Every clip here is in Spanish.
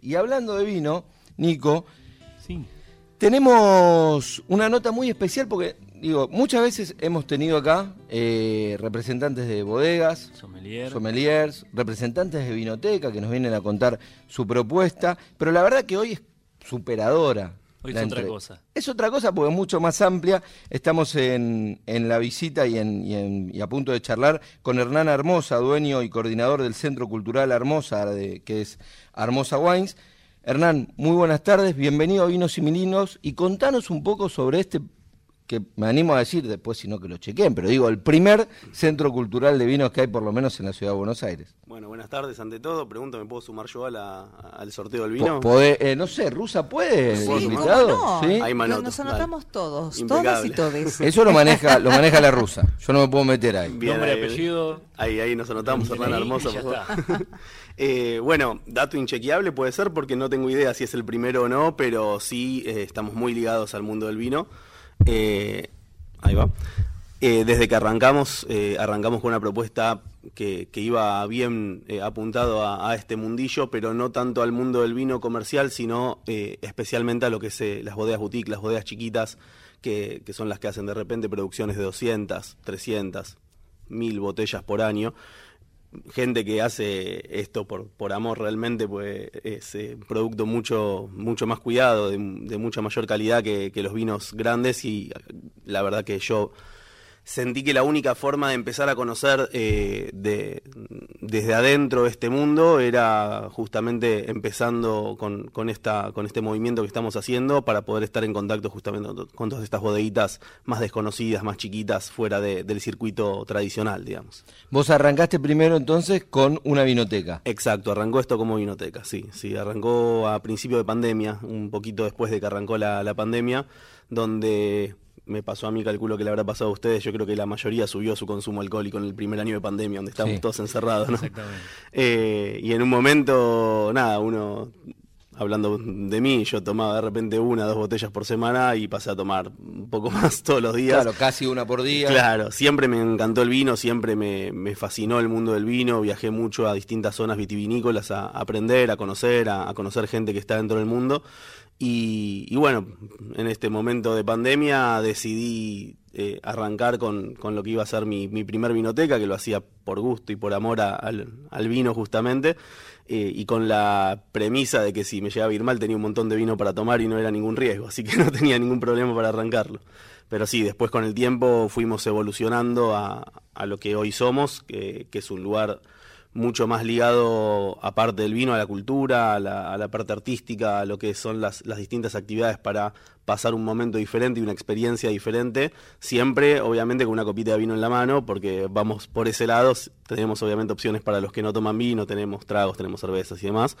Y hablando de vino, Nico, Sí. tenemos una nota muy especial porque, digo, muchas veces hemos tenido acá eh, representantes de bodegas, Sommelier. sommeliers, representantes de vinoteca que nos vienen a contar su propuesta, pero la verdad que hoy es superadora. Hoy es otra cosa. Es otra cosa porque es mucho más amplia. Estamos en, en la visita y, en- y en- y a punto de charlar con Hernán Hermosa, dueño y coordinador del Centro Cultural Hermosa, de- que es Hermosa Wines. Hernán, muy buenas tardes, bienvenido a Vinos y Milinos y contanos un poco sobre este, que me animo a decir después, si no que lo chequen, pero digo, el primer centro cultural de vinos que hay por lo menos en la ciudad de Buenos Aires. Bueno, buenas tardes ante todo. Pregunto, ¿me puedo sumar yo a la- al sorteo del vino? podé- eh, no sé, ¿Rusa puede? No? ¿Sí? Lo- anoto, Nos anotamos todos, Impecable. todas y todes. Eso lo maneja, lo maneja la rusa. Yo no me puedo meter ahí. Bien, Nombre, ahí- apellido. Ahí, ahí nos anotamos, Hernán Hermoso. Eh, bueno, dato inchequeable puede ser porque no tengo idea si es el primero o no, pero sí eh, estamos muy ligados al mundo del vino. Eh, ahí va. Eh, desde que arrancamos, eh, arrancamos con una propuesta que, que iba bien eh, apuntado a, este mundillo, pero no tanto al mundo del vino comercial, sino eh, especialmente a lo que es eh, las bodegas boutique, las bodegas chiquitas, que, que son las que hacen de repente producciones de 200, 300, 1000 botellas por año gente que hace esto por, por amor realmente, pues es eh, un producto mucho, mucho más cuidado, de, de mucha mayor calidad que, que los vinos grandes y la verdad que yo sentí que la única forma de empezar a conocer eh, de, desde adentro este mundo era justamente empezando con, con, esta, con este movimiento que estamos haciendo para poder estar en contacto justamente con todas estas bodeguitas más desconocidas, más chiquitas, fuera de- del circuito tradicional, digamos. Vos arrancaste primero entonces con una vinoteca. Exacto, arrancó esto como vinoteca, sí, sí, arrancó a principio de pandemia, un poquito después de que arrancó la, la pandemia, donde me pasó a mí, calculo que le habrá pasado a ustedes, yo creo que la mayoría subió su consumo alcohólico en el primer año de pandemia, donde estábamos Sí. todos encerrados, ¿no? Exactamente. Eh, y en un momento, nada, uno, hablando de mí, yo tomaba de repente una, dos botellas por semana y pasé a tomar un poco más todos los días. Claro, casi una por día. Claro, siempre me encantó el vino, siempre me, me fascinó el mundo del vino, viajé mucho a distintas zonas vitivinícolas a, aprender, a conocer, a, a conocer gente que está dentro del mundo. Y, bueno, en este momento de pandemia decidí eh, arrancar con, con lo que iba a ser mi, mi primer vinoteca, que lo hacía por gusto y por amor a- al, al vino justamente, eh, y con la premisa de que si me llegaba a ir mal tenía un montón de vino para tomar y no era ningún riesgo, así que no tenía ningún problema para arrancarlo. Pero sí, después con el tiempo fuimos evolucionando a, a lo que hoy somos, que, que es un lugar mucho más ligado, aparte del vino, a la cultura, a la, a la parte artística, a lo que son las, las distintas actividades para pasar un momento diferente y una experiencia diferente. Siempre, obviamente, con una copita de vino en la mano, porque vamos por ese lado. Tenemos, obviamente, opciones para los que no toman vino, tenemos tragos, tenemos cervezas y demás.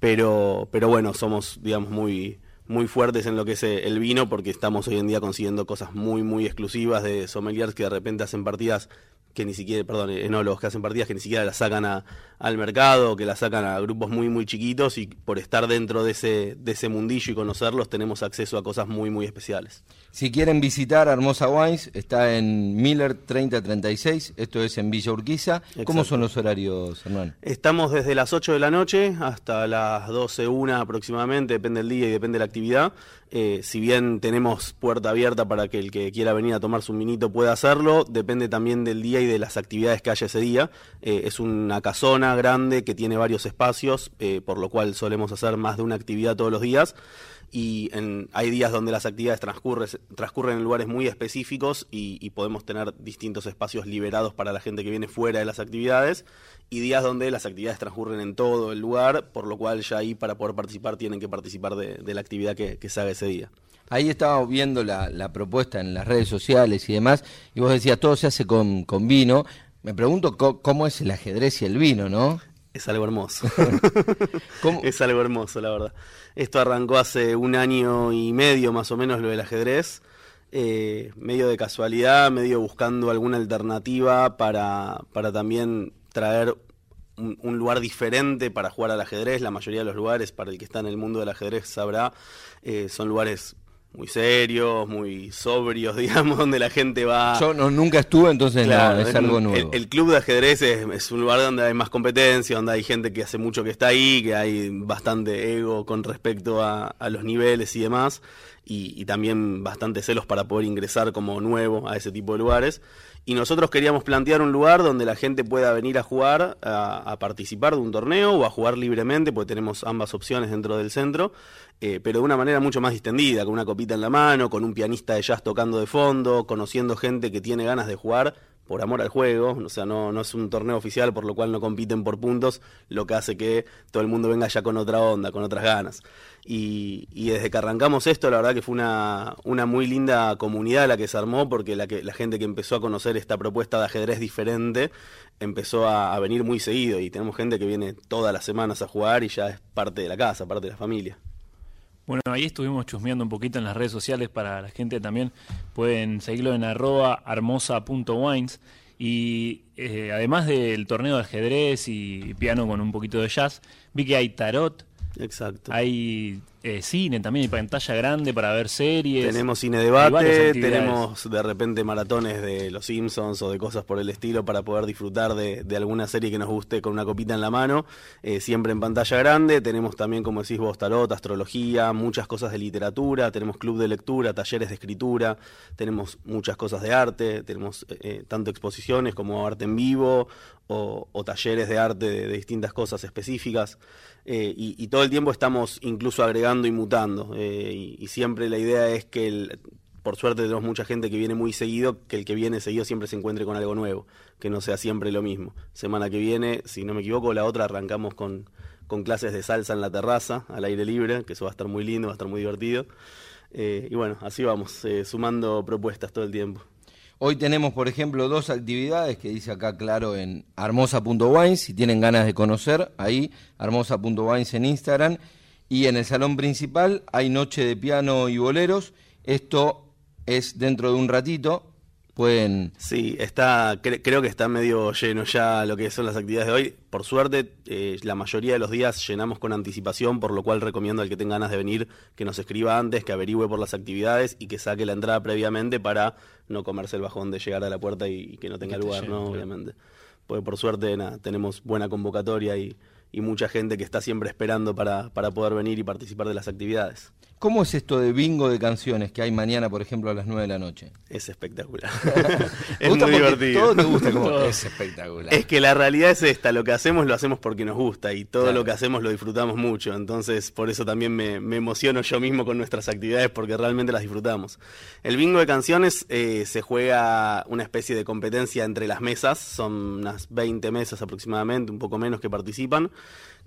Pero, pero bueno, somos, digamos, muy muy fuertes en lo que es eh, el vino porque estamos hoy en día consiguiendo cosas muy muy exclusivas de sommeliers que de repente hacen partidas que ni siquiera, perdón, enólogos que hacen partidas que ni siquiera las sacan a- al mercado, que las sacan a grupos muy muy chiquitos y por estar dentro de ese, de ese mundillo y conocerlos tenemos acceso a cosas muy muy especiales. Si quieren visitar Hermosa Wines, está en Miller 3036, esto es en Villa Urquiza. ¿Cómo son los horarios, Hernán? Estamos desde las 8 de la noche hasta las 12, 1 aproximadamente, depende del día y depende de la actividad. Eh, si bien tenemos puerta abierta para que el que quiera venir a tomar su minito pueda hacerlo, depende también del día y de las actividades que haya ese día. Eh, es una casona grande que tiene varios espacios, eh, por lo cual solemos hacer más de una actividad todos los días y en- hay días donde las actividades transcurre- transcurren en lugares muy específicos y, y podemos tener distintos espacios liberados para la gente que viene fuera de las actividades y días donde las actividades transcurren en todo el lugar, por lo cual ya ahí para poder participar tienen que participar de, la actividad que, se haga ese día. Ahí estaba viendo la, propuesta en las redes sociales y demás, y vos decías, todo se hace con, con vino. Me pregunto cómo es el ajedrez y el vino, ¿no? Es algo hermoso. ¿Cómo? Es algo hermoso, la verdad. Esto arrancó hace un año y medio más o menos lo del ajedrez. eh, medio de casualidad, medio buscando alguna alternativa para, para también traer un, un lugar diferente para jugar al ajedrez. La mayoría de los lugares, para el que está en el mundo del ajedrez sabrá, eh, son lugares muy serios, muy sobrios, digamos, donde la gente va... Yo no, nunca estuve, entonces no, es algo nuevo. El, club de ajedrez es, un lugar donde hay más competencia, donde hay gente que hace mucho que está ahí, que hay bastante ego con respecto a, los niveles y demás, y, y también bastante celos para poder ingresar como nuevo a ese tipo de lugares y nosotros queríamos plantear un lugar donde la gente pueda venir a jugar, a, participar de un torneo o a jugar libremente, porque tenemos ambas opciones dentro del centro, eh, pero de una manera mucho más distendida, con una copita en la mano, con un pianista de jazz tocando de fondo, conociendo gente que tiene ganas de jugar por amor al juego, o sea, no, es un torneo oficial, por lo cual no compiten por puntos, lo que hace que todo el mundo venga ya con otra onda, con otras ganas. Y, desde que arrancamos esto, la verdad que fue una, una muy linda comunidad la que se armó, porque la, que, la gente que empezó a conocer esta propuesta de ajedrez diferente empezó a venir muy seguido, y tenemos gente que viene todas las semanas a jugar y ya es parte de la casa, parte de la familia. Bueno, ahí estuvimos chusmeando un poquito en las redes sociales para la gente también. Pueden seguirlo en arroba hermosa.wines. Y eh, además del torneo de ajedrez y piano con un poquito de jazz, vi que hay tarot, Exacto. Hay eh, cine también, hay pantalla grande para ver series. Tenemos cine debate, tenemos de repente maratones de Los Simpsons o de cosas por el estilo para poder disfrutar de, alguna serie que nos guste con una copita en la mano, eh, siempre en pantalla grande. Tenemos también, como decís vos, tarot, astrología, muchas cosas de literatura, tenemos club de lectura, talleres de escritura, tenemos muchas cosas de arte, tenemos eh, tanto exposiciones como arte en vivo o, talleres de arte de, distintas cosas específicas. Eh, y, todo el tiempo estamos incluso agregando y mutando. Eh, y, siempre la idea es que, por suerte tenemos mucha gente que viene muy seguido, que el que viene seguido siempre se encuentre con algo nuevo, que no sea siempre lo mismo. Semana que viene, si no me equivoco, la otra arrancamos con, con clases de salsa en la terraza, al aire libre, que eso va a estar muy lindo, va a estar muy divertido. Eh, y bueno, así vamos, sumando propuestas todo el tiempo. Hoy tenemos, por ejemplo, dos actividades que dice acá claro en armosa.wines, si tienen ganas de conocer, ahí, armosa.wines en Instagram. Y en el salón principal hay noche de piano y boleros. Esto es dentro de un ratito, pueden... Sí, está, creo que está medio lleno ya lo que son las actividades de hoy. Por suerte, eh, la mayoría de los días llenamos con anticipación, por lo cual recomiendo al que tenga ganas de venir que nos escriba antes, que averigüe por las actividades y que saque la entrada previamente para no comerse el bajón de llegar a la puerta y, que no tenga lugar, ¿no? Obviamente. Porque por suerte tenemos buena convocatoria y, y mucha gente que está siempre esperando para, para poder venir y participar de las actividades. ¿Cómo es esto de bingo de canciones que hay mañana, por ejemplo, a las 9 de la noche? Es espectacular. es muy divertido. Todo te gusta como es espectacular. Es que la realidad es esta, lo que hacemos lo hacemos porque nos gusta y todo lo que hacemos lo disfrutamos mucho. Entonces, por eso también me, emociono yo mismo con nuestras actividades porque realmente las disfrutamos. El bingo de canciones eh, se juega una especie de competencia entre las mesas, son unas 20 mesas aproximadamente, un poco menos que participan.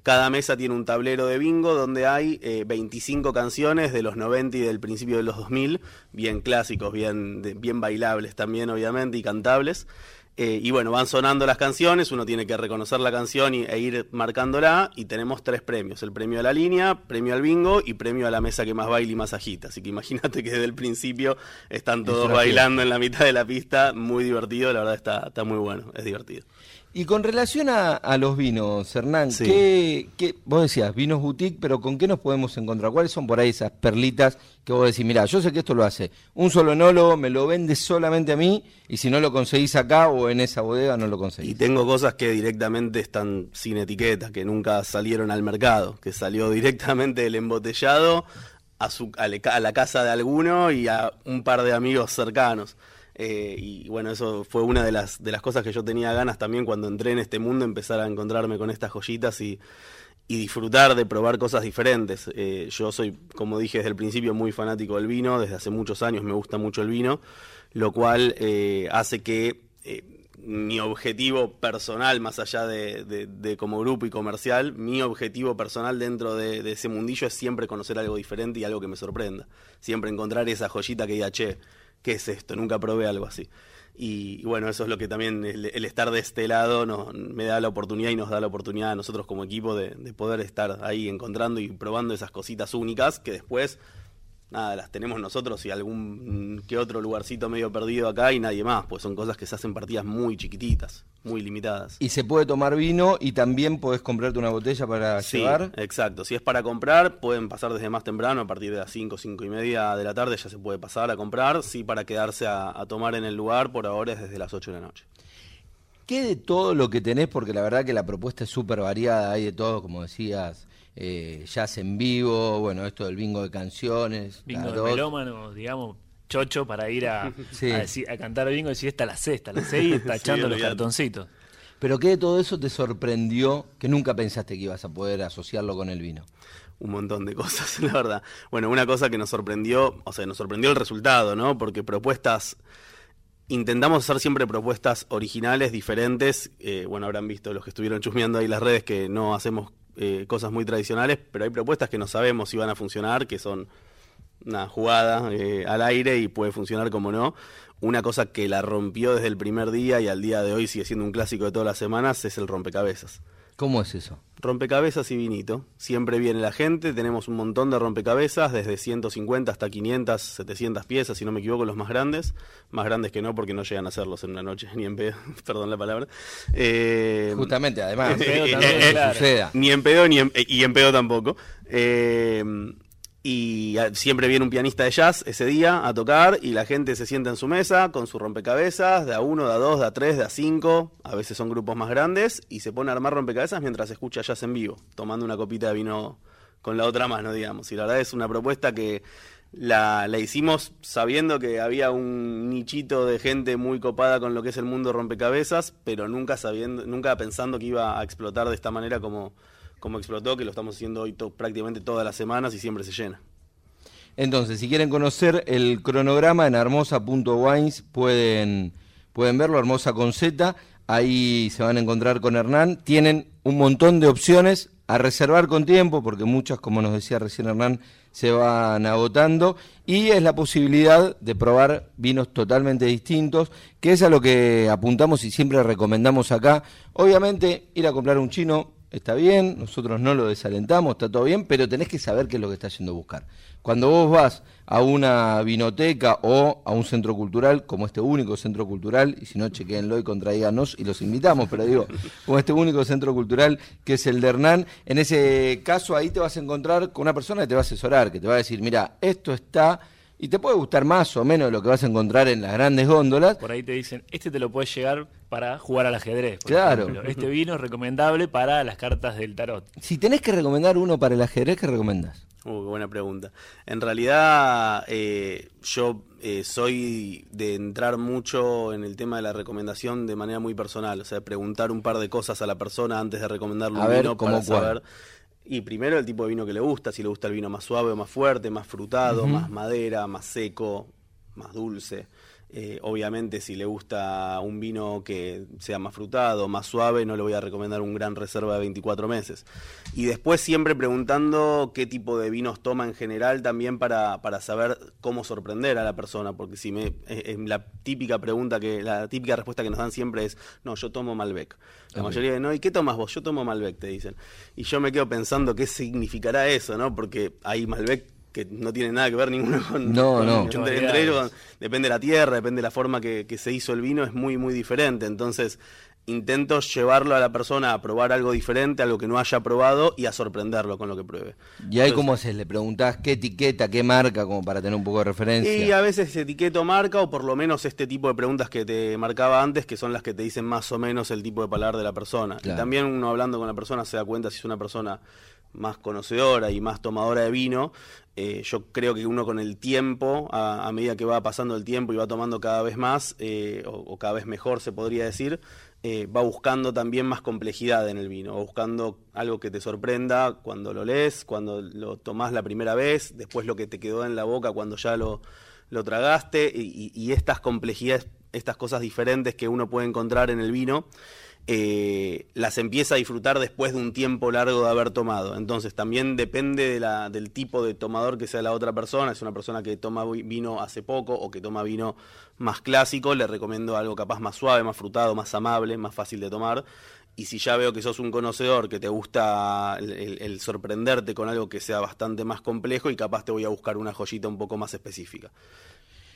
Cada mesa tiene un tablero de bingo donde hay 25 eh, canciones de los 90 y del principio de los 2000, bien clásicos, bien, bien bailables también obviamente y cantables. Eh, y bueno, van sonando las canciones, uno tiene que reconocer la canción y, e ir marcándola y tenemos tres premios, el premio a la línea, premio al bingo y premio a la mesa que más baila y más agita. Así que imagínate que desde el principio están todos bailando en la mitad de la pista, muy divertido, la verdad está, está muy bueno, es divertido. Y con relación a, los vinos, Hernán, ¿qué, vos decías, vinos boutique, pero con qué nos podemos encontrar? ¿Cuáles son por ahí esas perlitas que vos decís, mira, yo sé que esto lo hace un solo enólogo, me lo vende solamente a mí, y si no lo conseguís acá o en esa bodega, no lo conseguís? Y tengo cosas que directamente están sin etiqueta, que nunca salieron al mercado, que salió directamente del embotellado a, su, a la casa de alguno y a un par de amigos cercanos. Eh, y bueno, eso fue una de las, de las cosas que yo tenía ganas también cuando entré en este mundo, empezar a encontrarme con estas joyitas y, disfrutar de probar cosas diferentes. Eh, yo soy, como dije desde el principio, muy fanático del vino, desde hace muchos años me gusta mucho el vino, lo cual eh, hace que mi objetivo personal, más allá de, como grupo y comercial, mi objetivo personal dentro de, ese mundillo es siempre conocer algo diferente y algo que me sorprenda. Siempre encontrar esa joyita que diga, che, ¿qué es esto? Nunca probé algo así. Y, bueno, eso es lo que también el, estar de este lado me da la oportunidad y nos da la oportunidad a nosotros como equipo de, poder estar ahí encontrando y probando esas cositas únicas que después nada, las tenemos nosotros y algún que otro lugarcito medio perdido acá y nadie más, pues son cosas que se hacen partidas muy chiquititas, muy limitadas. Y se puede tomar vino y también puedes comprarte una botella para sí, llevar. Exacto, si es para comprar, pueden pasar desde más temprano, a partir de las 5, 5 y media de la tarde ya se puede pasar a comprar, sí para quedarse a, a tomar en el lugar, por ahora es desde las 8 de la noche. ¿Qué de todo lo que tenés? Porque la verdad que la propuesta es súper variada, hay de todo, como decías, eh, jazz en vivo, bueno, esto del bingo de canciones. Bingo de tarot. melómano, digamos, chocho para ir a, Sí. a, decir- a cantar bingo y decir esta la sexta, la seis, tachando los olvidate. cartoncitos. Pero ¿qué de todo eso te sorprendió que nunca pensaste que ibas a poder asociarlo con el vino? un montón de cosas, la verdad. Bueno, una cosa que nos sorprendió, o sea, nos sorprendió el resultado, ¿no? Porque propuestas, intentamos hacer siempre propuestas originales, diferentes. Eh, bueno, habrán visto los que estuvieron chusmeando ahí las redes que no hacemos eh, cosas muy tradicionales, pero hay propuestas que no sabemos si van a funcionar, que son una jugada eh, al aire y puede funcionar como no. Una cosa que la rompió desde el primer día y al día de hoy sigue siendo un clásico de todas las semanas es el rompecabezas. ¿Cómo es eso? Rompecabezas y vinito. Siempre viene la gente, tenemos un montón de rompecabezas, desde 150 hasta 500, 700 piezas, si no me equivoco, los más grandes. Más grandes que no, porque no llegan a hacerlos en una noche, ni en pedo, perdón la palabra. Eh, Justamente, además, En pedo eh, también, eh, claro. suceda. Ni en pedo, ni en, eh, y en pedo tampoco. Eh, y ah, siempre viene un pianista de jazz ese día a tocar y la gente se sienta en su mesa con su rompecabezas, de a uno, de a dos, de a tres, de a cinco, a veces son grupos más grandes, y se pone a armar rompecabezas mientras escucha jazz en vivo, tomando una copita de vino con la otra mano, digamos. Y la verdad es una propuesta que la, la hicimos sabiendo que había un nichito de gente muy copada con lo que es el mundo rompecabezas, pero nunca sabiendo, nunca pensando que iba a explotar de esta manera como, como explotó, que lo estamos haciendo hoy prácticamente todas las semanas y siempre se llena. Entonces, si quieren conocer el cronograma en hermosa.wines, pueden, pueden verlo, hermosa con Z. Ahí se van a encontrar con Hernán. Tienen un montón de opciones a reservar con tiempo, porque muchas, como nos decía recién Hernán, se van agotando. Y es la posibilidad de probar vinos totalmente distintos, que es a lo que apuntamos y siempre recomendamos acá. Obviamente, ir a comprar un chino está bien, nosotros no lo desalentamos, está todo bien, pero tenés que saber qué es lo que estás yendo a buscar. Cuando vos vas a una vinoteca o a un centro cultural, como este único centro cultural, y si no, chequéenlo y contraíganos y los invitamos, pero digo, como este único centro cultural que es el de Hernán, en ese caso ahí te vas a encontrar con una persona que te va a asesorar, que te va a decir, mira, esto está... Y te puede gustar más o menos lo que vas a encontrar en las grandes góndolas, Por ahí te dicen, este te lo puedes llegar para jugar al ajedrez. por Claro. ejemplo. Este vino es recomendable para las cartas del tarot. Si tenés que recomendar uno para el ajedrez, ¿qué recomendás? Uh, qué buena pregunta. En realidad, eh, yo eh, soy de entrar mucho en el tema de la recomendación de manera muy personal. O sea, preguntar un par de cosas a la persona antes de recomendarle A un ver, vino ¿cómo para cuál? saber. Y primero el tipo de vino que le gusta, si le gusta el vino más suave o más fuerte, más frutado, más madera, más seco, más dulce. Eh, obviamente si le gusta un vino que sea más frutado, más suave, no le voy a recomendar un gran reserva de 24 meses. Y después siempre preguntando qué tipo de vinos toma en general también para, para saber cómo sorprender a la persona, porque si me eh, la típica pregunta que la típica respuesta que nos dan siempre es, "No, yo tomo Malbec." La mayoría de, "No, ¿y qué tomas vos?" "Yo tomo Malbec", te dicen. Y yo me quedo pensando qué significará eso, ¿no? Porque hay Malbec que no tiene nada que ver ninguno con, No, con- no. entre, Muchas entre ellos depende de la tierra, depende de la forma que, que se hizo el vino, es muy, muy diferente. Entonces, intento llevarlo a la persona a probar algo diferente, algo que no haya probado y a sorprenderlo con lo que pruebe. Y ahí Entonces, cómo haces, le preguntás qué etiqueta, qué marca, como para tener un poco de referencia. Y a veces etiqueto marca o por lo menos este tipo de preguntas que te marcaba antes, que son las que te dicen más o menos el tipo de paladar de la persona. Claro. Y también uno hablando con la persona se da cuenta si es una persona más conocedora y más tomadora de vino. Eh, yo creo que uno con el tiempo, a, medida que va pasando el tiempo y va tomando cada vez más, eh, o, cada vez mejor se podría decir, eh, va buscando también más complejidad en el vino, va buscando algo que te sorprenda cuando lo lees, cuando lo tomás la primera vez, después lo que te quedó en la boca cuando ya lo, lo tragaste, y- y estas complejidades, estas cosas diferentes que uno puede encontrar en el vino, eh, las empieza a disfrutar después de un tiempo largo de haber tomado. Entonces también depende del tipo de tomador que sea la otra persona. Es una persona que toma vi- vino hace poco o que toma vino más clásico, le recomiendo algo capaz más suave, más frutado, más amable, más fácil de tomar. y si ya veo que sos un conocedor, que te gusta el, sorprenderte con algo que sea bastante más complejo y capaz te voy a buscar una joyita un poco más específica.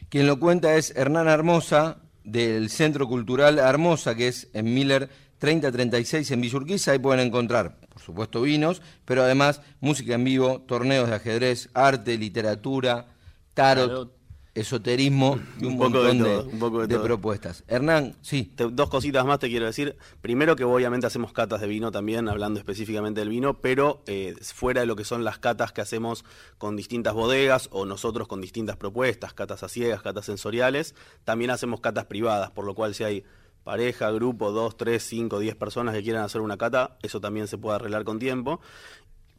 Quien lo cuenta es Hernán Hermosa, del Centro Cultural Hermosa, que es en Miller 3036 en Villurquiza. Ahí pueden encontrar, por supuesto, vinos, pero además música en vivo, torneos de ajedrez, arte, literatura, tarot esoterismo y un, montón de, propuestas. Hernán, sí. dos cositas más te quiero decir. Primero que obviamente hacemos catas de vino también, hablando específicamente del vino, pero eh, fuera de lo que son las catas que hacemos con distintas bodegas o nosotros con distintas propuestas, catas a ciegas, catas sensoriales, también hacemos catas privadas, por lo cual si hay pareja, grupo, dos, tres, cinco, diez personas que quieran hacer una cata, eso también se puede arreglar con tiempo.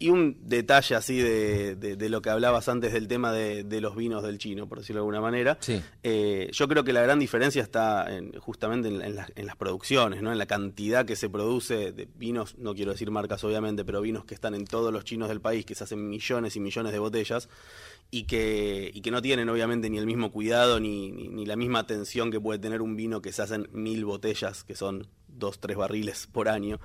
Y un detalle así de, de, lo que hablabas antes del tema de, de, los vinos del chino, por decirlo de alguna manera. Eh, yo creo que la gran diferencia está justamente en, en, las producciones, ¿no? en la cantidad que se produce de vinos, no quiero decir marcas obviamente, pero vinos que están en todos los chinos del país, que se hacen millones y millones de botellas y que, y que no tienen obviamente ni el mismo cuidado ni, ni, ni la misma atención que puede tener un vino que se hacen mil botellas, que son dos, tres barriles por año,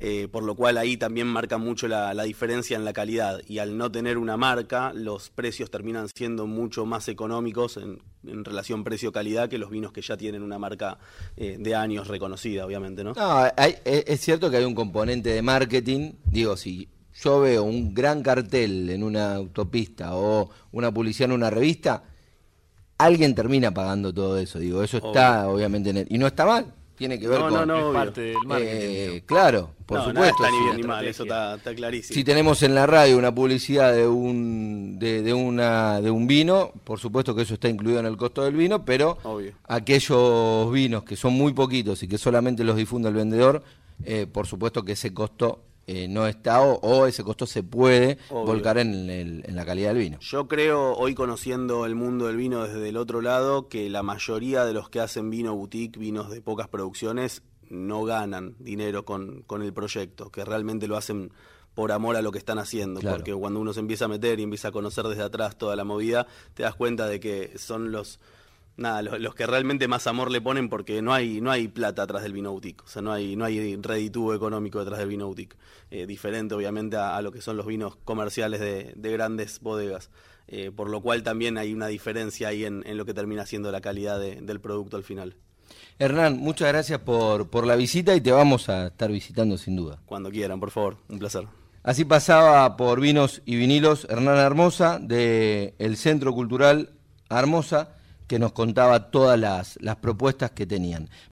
eh, por lo cual ahí también marca mucho la, diferencia en la calidad. Y al no tener una marca, los precios terminan siendo mucho más económicos en, relación precio-calidad que los vinos que ya tienen una marca eh, de años reconocida, obviamente, ¿no? No, es cierto que hay un componente de marketing, digo, si yo veo un gran cartel en una autopista o una publicidad en una revista, alguien termina pagando todo eso, digo, eso está obviamente en el, y no está mal, tiene que ver con no, parte del marketing. Eh, claro, por supuesto. Está ni bien ni mal, eso está, clarísimo. Si tenemos en la radio una publicidad de un de, una de un vino, por supuesto que eso está incluido en el costo del vino, pero aquellos vinos que son muy poquitos y que solamente los difunde el vendedor, eh, por supuesto que ese costo eh, no está o, ese costo se puede volcar en, en, la calidad del vino. Yo creo, hoy conociendo el mundo del vino desde el otro lado, que la mayoría de los que hacen vino boutique, vinos de pocas producciones, no ganan dinero con, con el proyecto, que realmente lo hacen por amor a lo que están haciendo, porque cuando uno se empieza a meter y empieza a conocer desde atrás toda la movida, te das cuenta de que son los nada, los, que realmente más amor le ponen porque no hay, no hay plata atrás del vino boutique, o sea, no hay, no hay reditubo económico detrás del vino boutique, eh, diferente obviamente a, lo que son los vinos comerciales de, grandes bodegas, eh, por lo cual también hay una diferencia ahí en, lo que termina siendo la calidad del producto al final. Hernán, muchas gracias por, por la visita y te vamos a estar visitando sin duda. Cuando quieran, por favor, un placer. Así pasaba por Vinos y Vinilos Hernán Hermosa del Centro Cultural Hermosa que nos contaba todas las, propuestas que tenían.